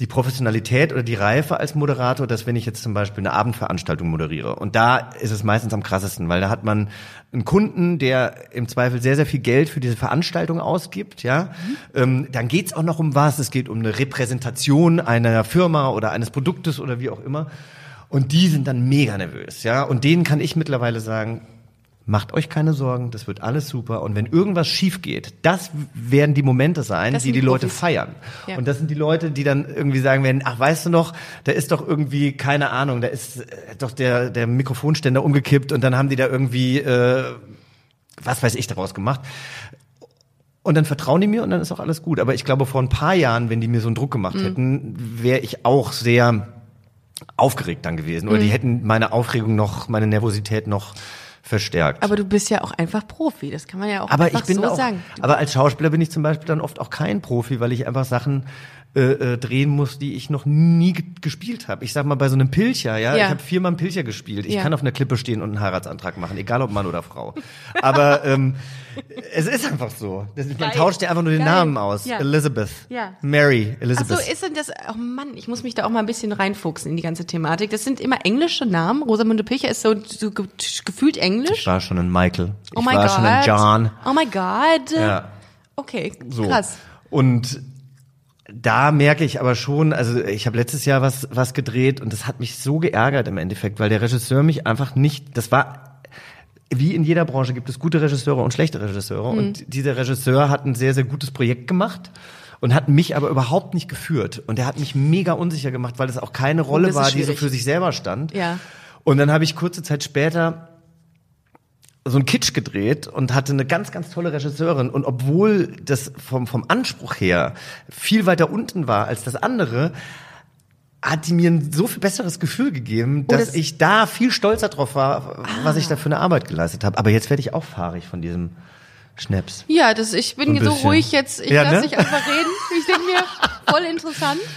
die Professionalität oder die Reife als Moderator, dass wenn ich jetzt zum Beispiel eine Abendveranstaltung moderiere und da ist es meistens am krassesten, weil da hat man einen Kunden, der im Zweifel sehr, sehr viel Geld für diese Veranstaltung ausgibt, ja. Ähm, dann geht's auch noch um was. Es geht um eine Repräsentation einer Firma oder eines Produktes oder wie auch immer. Und die sind dann mega nervös, ja. Und denen kann ich mittlerweile sagen, macht euch keine Sorgen, das wird alles super. Und wenn irgendwas schief geht, das werden die Momente sein, Das die die die Leute Profis. feiern. Ja. Und das sind die Leute, die dann irgendwie sagen werden, ach, weißt du noch, da ist doch irgendwie, keine Ahnung, da ist äh, doch der, der Mikrofonständer umgekippt und dann haben die da irgendwie, äh, was weiß ich, daraus gemacht. Und dann vertrauen die mir und dann ist auch alles gut. Aber ich glaube, vor ein paar Jahren, wenn die mir so einen Druck gemacht Mhm. hätten, wäre ich auch sehr aufgeregt dann gewesen. Oder die Mhm. hätten meine Aufregung noch, meine Nervosität noch verstärkt. Aber du bist ja auch einfach Profi, das kann man ja auch Aber einfach ich bin so auch, sagen. aber als Schauspieler bin ich zum Beispiel dann oft auch kein Profi, weil ich einfach Sachen äh, äh, drehen muss, die ich noch nie ge- gespielt habe. Ich sag mal bei so einem Pilcher, ja, Ja. ich habe viermal einen Pilcher gespielt. Ich Ja. kann auf einer Klippe stehen und einen Heiratsantrag machen, egal ob Mann oder Frau. Aber ähm, es ist einfach so. Das, man tauscht ja einfach nur den Geil. Namen aus. Ja. Elizabeth, Ja. Mary, Ach Elizabeth. so, ist denn das, oh Mann, ich muss mich da auch mal ein bisschen reinfuchsen in die ganze Thematik. Das sind immer englische Namen. Rosamunde Pilcher ist so, so ge gefühlt englisch. ich war schon ein Michael. Ich oh mein war Gott. schon ein John. Oh mein Gott. Ja. Okay, So. krass. Und da merke ich aber schon, also ich habe letztes Jahr was was gedreht und das hat mich so geärgert im Endeffekt, weil der Regisseur mich einfach nicht, das war wie in jeder Branche gibt es gute Regisseure und schlechte Regisseure und dieser Regisseur hat ein sehr sehr gutes Projekt gemacht und hat mich aber überhaupt nicht geführt und der hat mich mega unsicher gemacht, weil es auch keine Rolle war, die so schwierig. für sich selber stand. Ja. Und dann habe ich kurze Zeit später so ein Kitsch gedreht und hatte eine ganz, ganz tolle Regisseurin. Und obwohl das vom, vom Anspruch her viel weiter unten war als das andere, hat die mir ein so viel besseres Gefühl gegeben, dass das- ich da viel stolzer drauf war, was ich da für eine Arbeit geleistet habe. Aber jetzt werde ich auch fahrig von diesem Schnaps. Ja, das, ich bin So so ruhig jetzt. Ich Ja, lasse ne? dich einfach reden. Ich denke mir, voll interessant.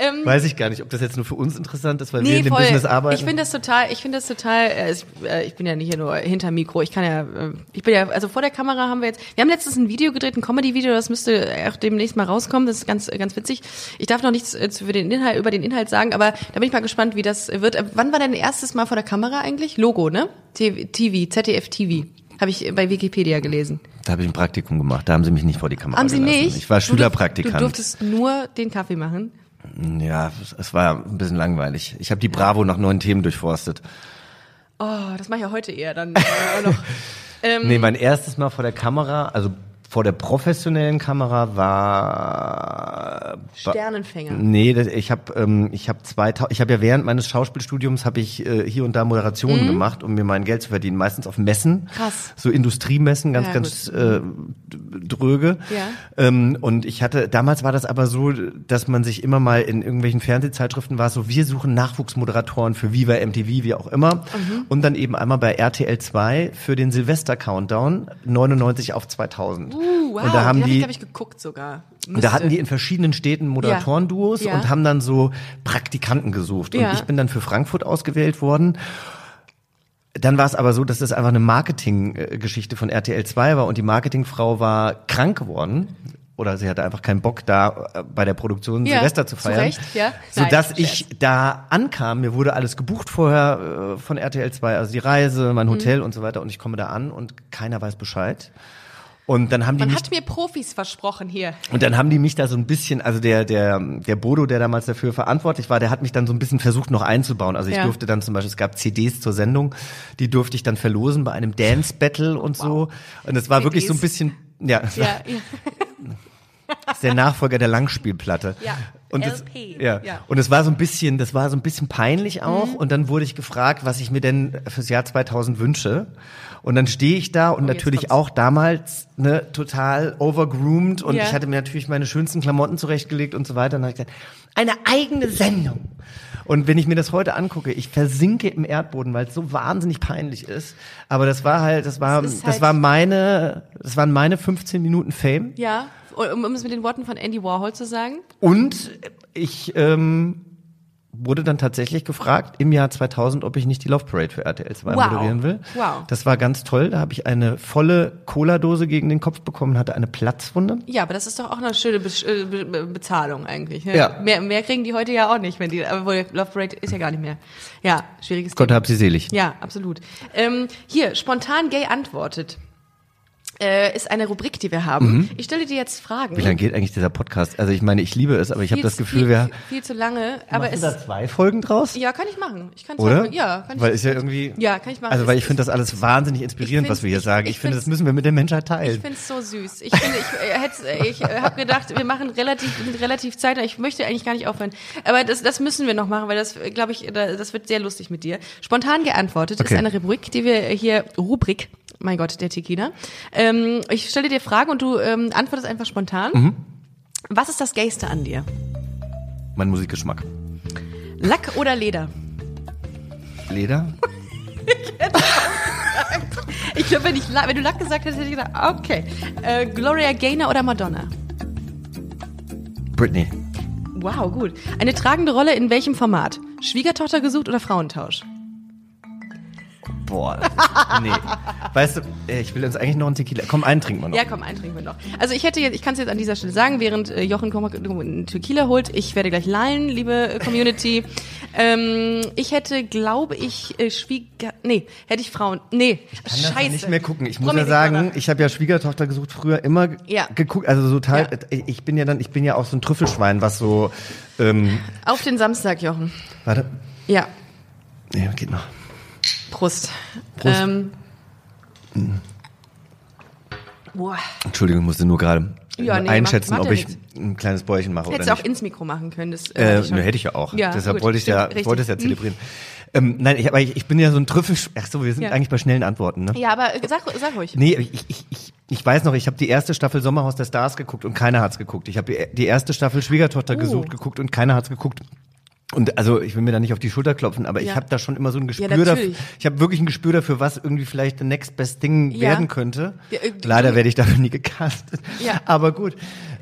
Ähm, Weiß ich gar nicht, ob das jetzt nur für uns interessant ist, weil wir Nee, in dem voll. Business arbeiten. Ich finde das total, ich finde das total, äh, ich, äh, ich bin ja nicht hier nur hinter Mikro, ich kann ja, äh, ich bin ja, also vor der Kamera haben wir jetzt, wir haben letztens ein Video gedreht, ein Comedy-Video, das müsste auch demnächst mal rauskommen, das ist ganz, ganz witzig. Ich darf noch nichts äh, für den Inhalt, über den Inhalt sagen, aber da bin ich mal gespannt, wie das wird. Äh, Wann war dein erstes Mal vor der Kamera eigentlich? Logo, ne? TV, TV ZDF TV. Habe ich bei Wikipedia gelesen. Da habe ich ein Praktikum gemacht. Da haben sie mich nicht vor die Kamera Haben Sie gelassen. nicht? Ich war Du durf- Schülerpraktikant. Du durftest nur den Kaffee machen. Ja, es war ein bisschen langweilig. Ich habe die Bravo nach neuen Themen durchforstet. Oh, das mache ich ja heute eher dann. Äh. Ähm, Nee, mein erstes Mal vor der Kamera, also vor der professionellen Kamera war Sternenfänger. Nee, das, ich habe ähm, ich habe 2000 ich habe ja während meines Schauspielstudiums habe ich äh, hier und da Moderationen gemacht, um mir mein Geld zu verdienen, meistens auf Messen. Mhm. Krass. So Industriemessen, ganz Ja, ganz äh, dröge. Ja. Ähm, und ich hatte damals war das aber so, dass man sich immer mal in irgendwelchen Fernsehzeitschriften war so, wir suchen Nachwuchsmoderatoren für Viva MTV, wie auch immer. Mhm. Und dann eben einmal bei RTL 2 für den Silvester Countdown 99 auf 2000. Uh, wow, und da haben die, die, ich, glaube ich, geguckt sogar. und da hatten die in verschiedenen Städten Moderatorenduos Ja. und haben dann so Praktikanten gesucht. Und Ja. ich bin dann für Frankfurt ausgewählt worden. Dann war es aber so, dass das einfach eine Marketinggeschichte von RTL 2 war und die Marketingfrau war krank geworden. Oder sie hatte einfach keinen Bock, da äh, bei der Produktion Ja, Silvester zu zu feiern. Recht, ja. Sodass ich da ankam, mir wurde alles gebucht vorher äh, von RTL 2, also die Reise, mein Mhm. Hotel und so weiter. Und ich komme da an und keiner weiß Bescheid. Und dann haben die Man mich hat mir Profis versprochen hier. und dann haben die mich da so ein bisschen, also der, der, der Bodo, der damals dafür verantwortlich war, der hat mich dann so ein bisschen versucht noch einzubauen. Also ich Ja. durfte dann zum Beispiel, es gab CDs zur Sendung, die durfte ich dann verlosen bei einem Dance Battle und so. Und es war wirklich so ein CDs? bisschen, ja, Ja, ja. Das ist der Nachfolger der Langspielplatte. Ja, Und es, LP, ja. ja. Und es war so ein bisschen, das war so ein bisschen peinlich auch. Mhm. Und dann wurde ich gefragt, was ich mir denn fürs Jahr 2000 wünsche. Und dann stehe ich da und Oh, natürlich auch damals ne, total overgroomed und Ja. ich hatte mir natürlich meine schönsten Klamotten zurechtgelegt und so weiter. Und dann habe ich gesagt, eine eigene Sendung. Und wenn ich mir das heute angucke, ich versinke im Erdboden, weil es so wahnsinnig peinlich ist. Aber das war halt, das war, das halt- war meine, das waren meine 15 Minuten Fame. ja. Um, um es mit den Worten von Andy Warhol zu sagen. Und ich ähm, wurde dann tatsächlich gefragt im Jahr 2000, ob ich nicht die Love Parade für RTL 2 Wow. moderieren will. Wow. Das war ganz toll. Da habe ich eine volle Cola-Dose gegen den Kopf bekommen, hatte eine Platzwunde. Ja, aber das ist doch auch eine schöne Be äh, Be Be Bezahlung eigentlich. ne? Ja. Mehr, mehr kriegen die heute ja auch nicht, wenn die, aber Love Parade ist ja gar nicht mehr. Ja, schwieriges Gott Thema. hab sie selig. Ja, absolut. Ähm, hier, spontan gay antwortet. Äh, ist eine Rubrik, die wir haben. Ich stelle dir jetzt Fragen. Mhm. Wie lange geht eigentlich dieser Podcast? Also ich meine, ich liebe es, aber ich habe das Gefühl, viel, wir viel, viel zu lange, aber machen es da zwei Folgen draus, ja, kann ich machen. Ich kann oder? Sagen, ja, kann ich. Weil ist ja irgendwie Ja, kann ich machen. Also weil ich finde das alles wahnsinnig Ich inspirierend, was wir hier ich- sagen. ich Ich, finde, das müssen wir mit der Menschheit Ich teilen. finde es so süß. Ich finde, ich, äh, hätt's- ich äh, habe gedacht, wir machen relativ relativ Zeit. Ich möchte eigentlich gar nicht aufhören. Aber das, das müssen wir noch machen, weil das, glaube ich, da- das wird sehr lustig mit dir. Spontan geantwortet Okay. ist eine Rubrik, die wir hier, Rubrik, mein Gott, der Tequila. Ähm, ich stelle dir Fragen und du ähm, antwortest einfach spontan. Mhm. Was ist das Gayste an dir? Mein Musikgeschmack. Lack oder Leder? Leder? Ich glaube, wenn, ich wenn du Lack gesagt hättest, hätte ich gedacht, okay. Äh, Gloria Gaynor oder Madonna? Britney. Wow, gut. Eine tragende Rolle in welchem Format? Schwiegertochter gesucht oder Frauentausch? Boah. Nee. Weißt du, äh, ich will uns eigentlich noch einen Tequila. Komm, einen trinken wir noch. Ja, komm, einen trinken wir noch. Also ich hätte jetzt, ich kann es jetzt an dieser Stelle sagen, während äh, Jochen einen Tequila holt, ich werde gleich lallen, liebe äh, Community. ähm, ich hätte, glaube ich, Schwieger, nee, hätte ich Frauen, nee, kann das ja scheiße. nicht mehr gucken. Ich muss ja sagen, ich habe ja Schwiegertochter gesucht früher immer Ja. geguckt, also total. Ja. Ich bin ja dann, ich bin ja auch so ein Trüffelschwein, was so. Ähm, Auf den Samstag, Jochen. warte, Ja, nee, geht noch. Prost. Prost. Ähm, boah, Entschuldigung, musste nur gerade Ja, äh, nee, einschätzen, macht- macht ob ich nichts. ein kleines Bäuerchen mache hättest oder du auch nicht. ins Mikro machen können. Das, Äh, ich schon. ne, hätte ich ja auch. Ja, Deshalb gut, wollte ich ja, richtig. wollte es ja zelebrieren. Ähm, nein, ich, aber ich, ich bin ja so ein Trüffel. Ach so, wir sind Ja. eigentlich bei schnellen Antworten, ne? Ja, aber äh, sag, sag ruhig. Nee, ich, ich, ich, ich weiß noch, ich habe die erste Staffel Sommerhaus der Stars geguckt und keiner hat's geguckt. Ich habe die erste Staffel Schwiegertochter Oh. gesucht geguckt und keiner hat's geguckt. Und also ich will mir da nicht auf die Schulter klopfen, aber Ja. ich habe da schon immer so ein Gespür Ja, dafür. Ich habe wirklich ein Gespür dafür, was irgendwie vielleicht the next best thing Ja. werden könnte. Leider werde ich dafür nie gecastet. Ja. Aber gut.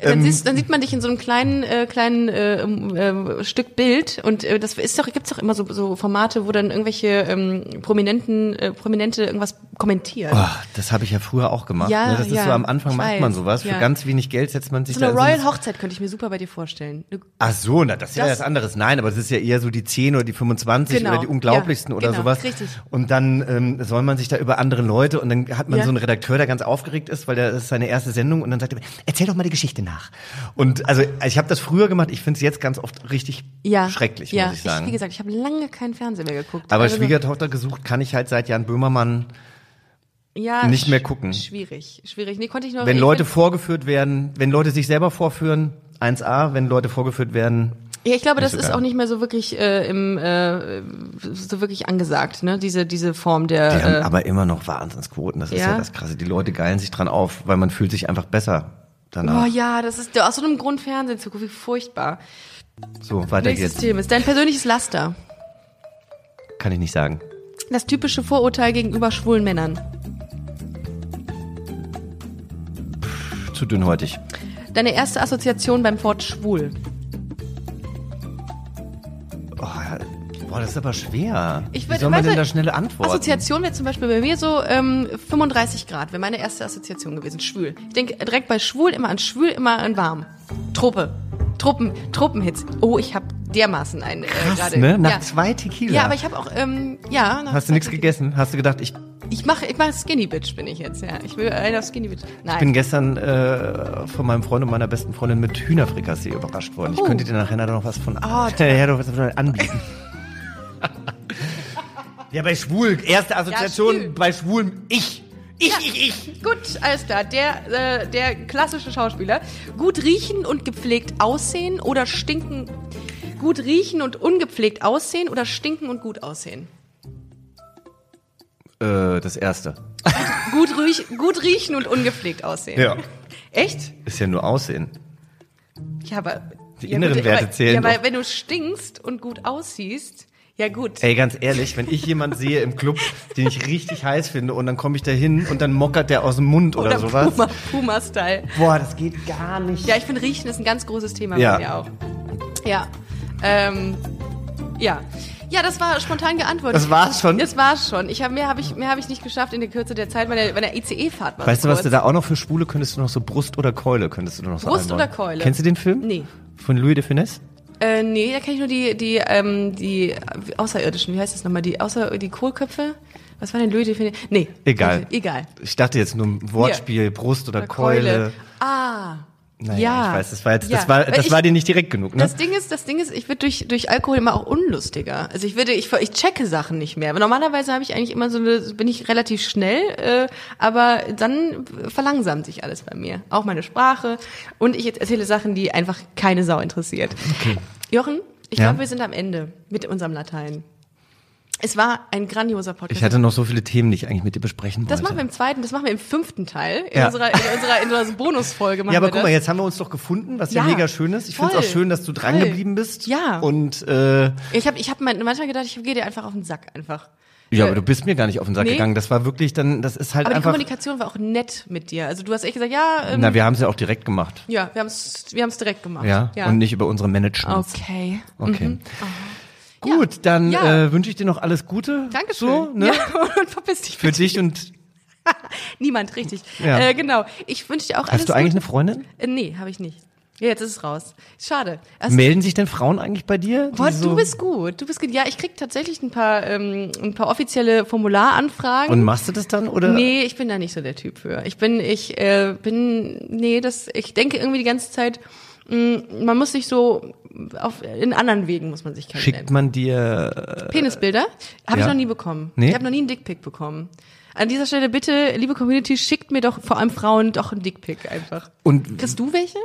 Dann, siehst, dann sieht man dich in so einem kleinen äh, kleinen äh, äh, Stück Bild und äh, das ist doch gibt's doch immer so, so Formate, wo dann irgendwelche ähm, prominenten äh, prominente irgendwas kommentieren. Oh, das habe ich ja früher auch gemacht. Ja, ne? Das ist ja, so am Anfang macht man sowas. Für ja. ganz wenig Geld setzt man sich so eine da Royal ins- Hochzeit könnte ich mir super bei dir vorstellen. Ach so, na, das ist ja Das- was anderes. Nein, aber das ist ja eher so die 10 oder die 25 Genau, oder die unglaublichsten ja, oder genau, sowas. richtig. Und dann ähm, soll man sich da über andere Leute und dann hat man so einen Redakteur, der ganz aufgeregt ist, weil der das ist seine erste Sendung und dann sagt er, erzähl doch mal die Geschichte nach. Und also ich habe das früher gemacht, ich finde es jetzt ganz oft richtig Ja, schrecklich, ja. muss ich sagen. wie gesagt, ich habe lange keinen Fernsehen mehr geguckt. aber Also, Schwiegertochter gesucht kann ich halt seit Jan Böhmermann, ja, nicht mehr gucken. Schwierig, schwierig. Nee, konnte ich noch. wenn ich Leute vorgeführt werden, wenn Leute sich selber vorführen, 1A, wenn Leute vorgeführt werden, Ja, ich glaube, das ist auch nicht mehr so wirklich äh, im äh, so wirklich angesagt, ne? Diese diese Form der. Die haben äh, aber immer noch Wahnsinnsquoten. Das ist ja. ja? das Krasse. Die Leute geilen sich dran auf, weil man fühlt sich einfach besser danach. Oh ja, das ist aus so einem Grund Fernsehen zu gucken, wie furchtbar. So, weiter Nächstes geht's. Thema ist dein persönliches Laster. Kann ich nicht sagen. Das typische Vorurteil gegenüber schwulen Männern. Zu dünnhäutig. Deine erste Assoziation beim Wort schwul. Boah, das ist aber schwer. Ich Wie würd- soll man denn da schnelle Antworten? Assoziation wäre zum Beispiel bei mir so ähm, 35 Grad, wäre meine erste Assoziation gewesen. Schwul. Ich denke direkt bei schwul immer an schwul, immer an warm. Truppe. Truppen, Truppenhits. Oh, ich habe dermaßen einen äh, gerade. ne? Nach ja. zwei Tequila. Ja, aber ich habe auch, ähm, ja. Hast du nichts gegessen? Hast du gedacht, ich Ich mache ich mach Skinny Bitch bin ich jetzt, ja. Ich will einer Skinny Bitch. Nein. bin gestern äh, von meinem Freund und meiner besten Freundin mit Hühnerfrikassee überrascht worden. Ich Oh. könnte dir nachher noch was von Oh, ja, doch was davon anbieten. ja, bei schwul, erste Assoziation schwul. bei schwulen ich. Ich, ich, ich. Gut, alles klar. Der, äh, der klassische Schauspieler. Gut riechen und gepflegt aussehen oder stinken. Gut riechen und ungepflegt aussehen oder stinken und gut aussehen. Äh, das erste. Gut, riech, gut riechen und ungepflegt aussehen. Ja. Echt? Ist ja nur Aussehen. Ja, aber. Die ja, inneren gut, Werte aber, zählen Ja, weil doch. wenn du stinkst und gut aussiehst, ja gut. Ey, ganz ehrlich, wenn ich jemand sehe im Club, den ich richtig heiß finde und dann komme ich da hin und dann mockert der aus dem Mund oder, sowas. Puma, Puma-Style. Boah, das geht gar nicht. Ja, ich finde Riechen ist ein ganz großes Thema Ja. bei mir auch. Ja. Ähm, ja. Ja, das war spontan geantwortet. Das war's schon? Das war's schon. Ich hab, mehr habe ich, mehr hab ich nicht geschafft in der Kürze der Zeit. Meine, meine ICE-Fahrt war Weißt du, was du da auch noch für Schwule könntest du noch so Brust oder Keule könntest du noch so Brust einbauen. oder Keule? Kennst du den Film? Nee. Von Louis de Funès? Äh, nee, da kenne ich nur die, die, ähm, die Außerirdischen. Wie heißt das nochmal? Die, außer, die Kohlköpfe? Was war denn Funès? Nee. Egal. Egal. Ich dachte jetzt nur ein Wortspiel, Brust oder Keule. Ah. Naja, ja. ich weiß, das war jetzt, Ja. das war, das ich- war dir nicht direkt genug, ne? Das Ding ist, das Ding ist, ich werde durch durch Alkohol immer auch unlustiger. Also ich würde, ich, ich checke Sachen nicht mehr. Normalerweise habe ich eigentlich immer so eine, bin ich relativ schnell, äh, aber dann verlangsamt sich alles bei mir. Auch meine Sprache und ich erzähle Sachen, die einfach keine Sau interessiert. Jochen, ich Ja? glaube, wir sind am Ende mit unserem Latein. Es war ein grandioser Podcast. Ich hatte noch so viele Themen, die ich eigentlich mit dir besprechen wollte. das machen wir im zweiten, das machen wir im fünften Teil. In Ja. unserer, in unserer, in unserer Bonusfolge machen ja, aber guck mal, jetzt haben wir uns doch gefunden, was ja, Ja, mega schön ist. Ich finde es auch schön, dass du dran voll. geblieben bist. Ja. Und äh, Ich habe ich hab manchmal gedacht, ich gehe dir einfach auf den Sack einfach. ja, Äh, aber du bist mir gar nicht auf den Sack nee. gegangen. Das war wirklich dann, das ist halt Aber die einfach. Kommunikation war auch nett mit dir. Also du hast echt gesagt, ja, ähm, Na, wir haben es ja auch direkt gemacht. ja, wir haben es wir haben's direkt gemacht. Ja. ja. Und nicht über unsere Managements. Okay. Okay. Gut, dann Ja. äh, wünsche ich dir noch alles Gute. Dankeschön. So, ne? Ja, und verpiss dich Für dich und Niemand, richtig. Ja. Äh, genau. Ich wünsche dir auch alles hast du eigentlich eine Gute. Freundin? Äh, nee, habe ich nicht. Ja, jetzt ist es raus. Schade. Hast Melden sich denn Frauen eigentlich bei dir? Boah, so du bist gut. Du bist gut. Ja, ich krieg tatsächlich ein paar, ähm, ein paar offizielle Formularanfragen. und machst du das dann oder? Nee, ich bin da nicht so der Typ für. Ich bin, ich äh, bin, nee, das, ich denke irgendwie die ganze Zeit, man muss sich so auf in anderen Wegen muss man sich Schickt kennenlernen. man dir Penisbilder habe ja. ich noch nie bekommen. Nee? Ich habe noch nie einen Dickpick bekommen. An dieser Stelle bitte, liebe Community, schickt mir doch vor allem Frauen doch einen Dickpick einfach. und Kriegst du welche?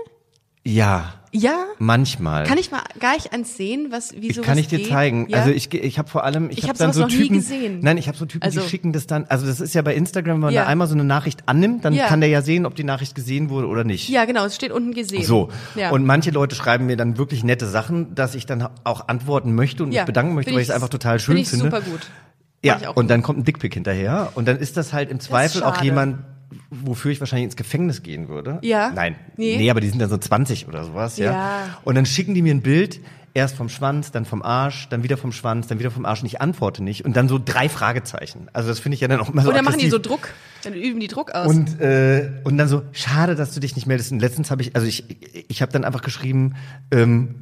Ja, Ja? manchmal. Kann ich mal gar nicht ans sehen, was wie ich sowas kann ich dir geht? zeigen. Ja? Also ich, ich habe vor allem, ich, Ich habe hab dann so Typen. gesehen. Nein, ich habe so Typen, Also- die schicken das dann. Also das ist ja bei Instagram, wenn man Ja. da einmal so eine Nachricht annimmt, dann Ja. kann der ja sehen, ob die Nachricht gesehen wurde oder nicht. ja, genau, es steht unten gesehen. So. Ja. Und manche Leute schreiben mir dann wirklich nette Sachen, dass ich dann auch antworten möchte und mich bedanken möchte, Find weil ich es einfach total schön finde. super gut. Ja, und gut. dann kommt ein Dickpick hinterher und dann ist das halt im Zweifel auch jemand, wofür ich wahrscheinlich ins Gefängnis gehen würde. Ja. Nein. Nee. Nee, aber die sind dann so 20 oder sowas, ja. Ja. Und dann schicken die mir ein Bild, erst vom Schwanz, dann vom Arsch, dann wieder vom Schwanz, dann wieder vom Arsch und ich antworte nicht. Und dann so drei Fragezeichen. Also das finde ich ja dann auch immer so Oder machen die so. Druck, dann üben die Druck aus. Und, äh, und dann so, schade, dass du dich nicht meldest. Und letztens habe ich, also ich, ich habe dann einfach geschrieben, ähm,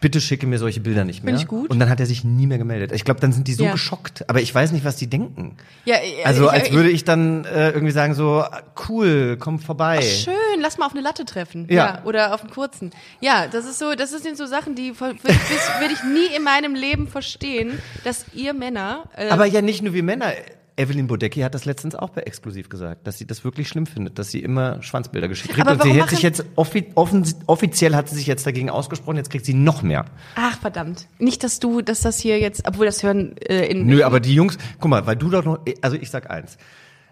bitte schicke mir solche Bilder nicht mehr. Finde ich gut. Und dann hat er sich nie mehr gemeldet. Ich glaube, dann sind die so Ja. geschockt. Aber ich weiß nicht, was die denken. ja, äh, Also ich- als ich- würde ich dann äh, irgendwie sagen so, cool, komm vorbei. Schön, lass mal auf eine Latte treffen. Ja. Oder auf einen kurzen. Ja, das ist so, das sind so Sachen, die würde ich, würd ich nie in meinem Leben verstehen, dass ihr Männer. Äh, Aber ja nicht nur wir Männer. Evelyn Bodecki hat das letztens auch bei Exklusiv gesagt, dass sie das wirklich schlimm findet, dass sie immer Schwanzbilder geschickt kriegt. Aber Und sie hat sich jetzt offi offen, offiziell hat sie sich jetzt dagegen ausgesprochen, jetzt kriegt sie noch mehr. ach verdammt, nicht, dass du, dass das hier jetzt, obwohl das hören äh, in. Nö, aber die Jungs, guck mal, weil du doch noch, also ich sag eins.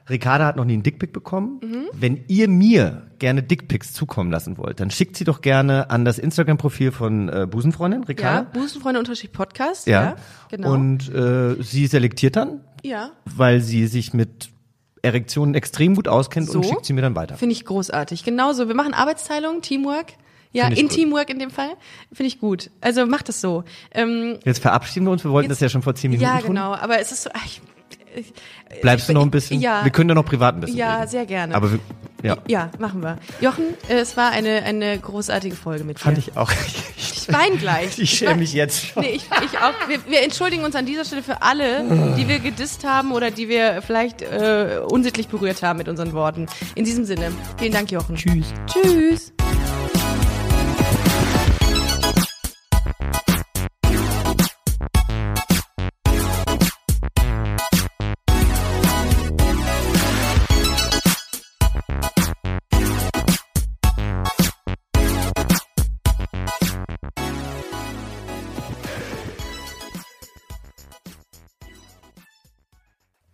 Ricarda hat noch nie einen Dickpick bekommen. Mhm. Wenn ihr mir gerne Dickpicks zukommen lassen wollt, dann schickt sie doch gerne an das Instagram-Profil von äh, Busenfreundin, ja, Ricarda. Busenfreunde Unterstrich Podcast. Ja, genau. Und äh, sie selektiert dann, ja, weil sie sich mit Erektionen extrem gut auskennt und So? schickt sie mir dann weiter. finde ich großartig. Genauso, wir machen Arbeitsteilung, Teamwork. Ja, in gut. Teamwork in dem Fall. Finde ich gut. Also macht das so. Ähm, Jetzt verabschieden wir uns, wir wollten Jetzt- das ja schon vor zehn Minuten ja, tun. genau. Aber es ist so. Ach, ich, ich, Bleibst du noch ein bisschen? Ja. Wir können da noch privat ein bisschen Ja, reden. sehr gerne. Aber wir, ja, Ja, machen wir. Jochen, äh, es war eine, eine großartige Folge mit dir. fand ich auch. Ich weine gleich. Ich schäme mich jetzt schon. Nee, ich, ich auch. Wir, wir entschuldigen uns an dieser Stelle für alle, die wir gedisst haben oder die wir vielleicht äh, unsittlich berührt haben mit unseren Worten. In diesem Sinne, vielen Dank, Jochen. Tschüss. Tschüss.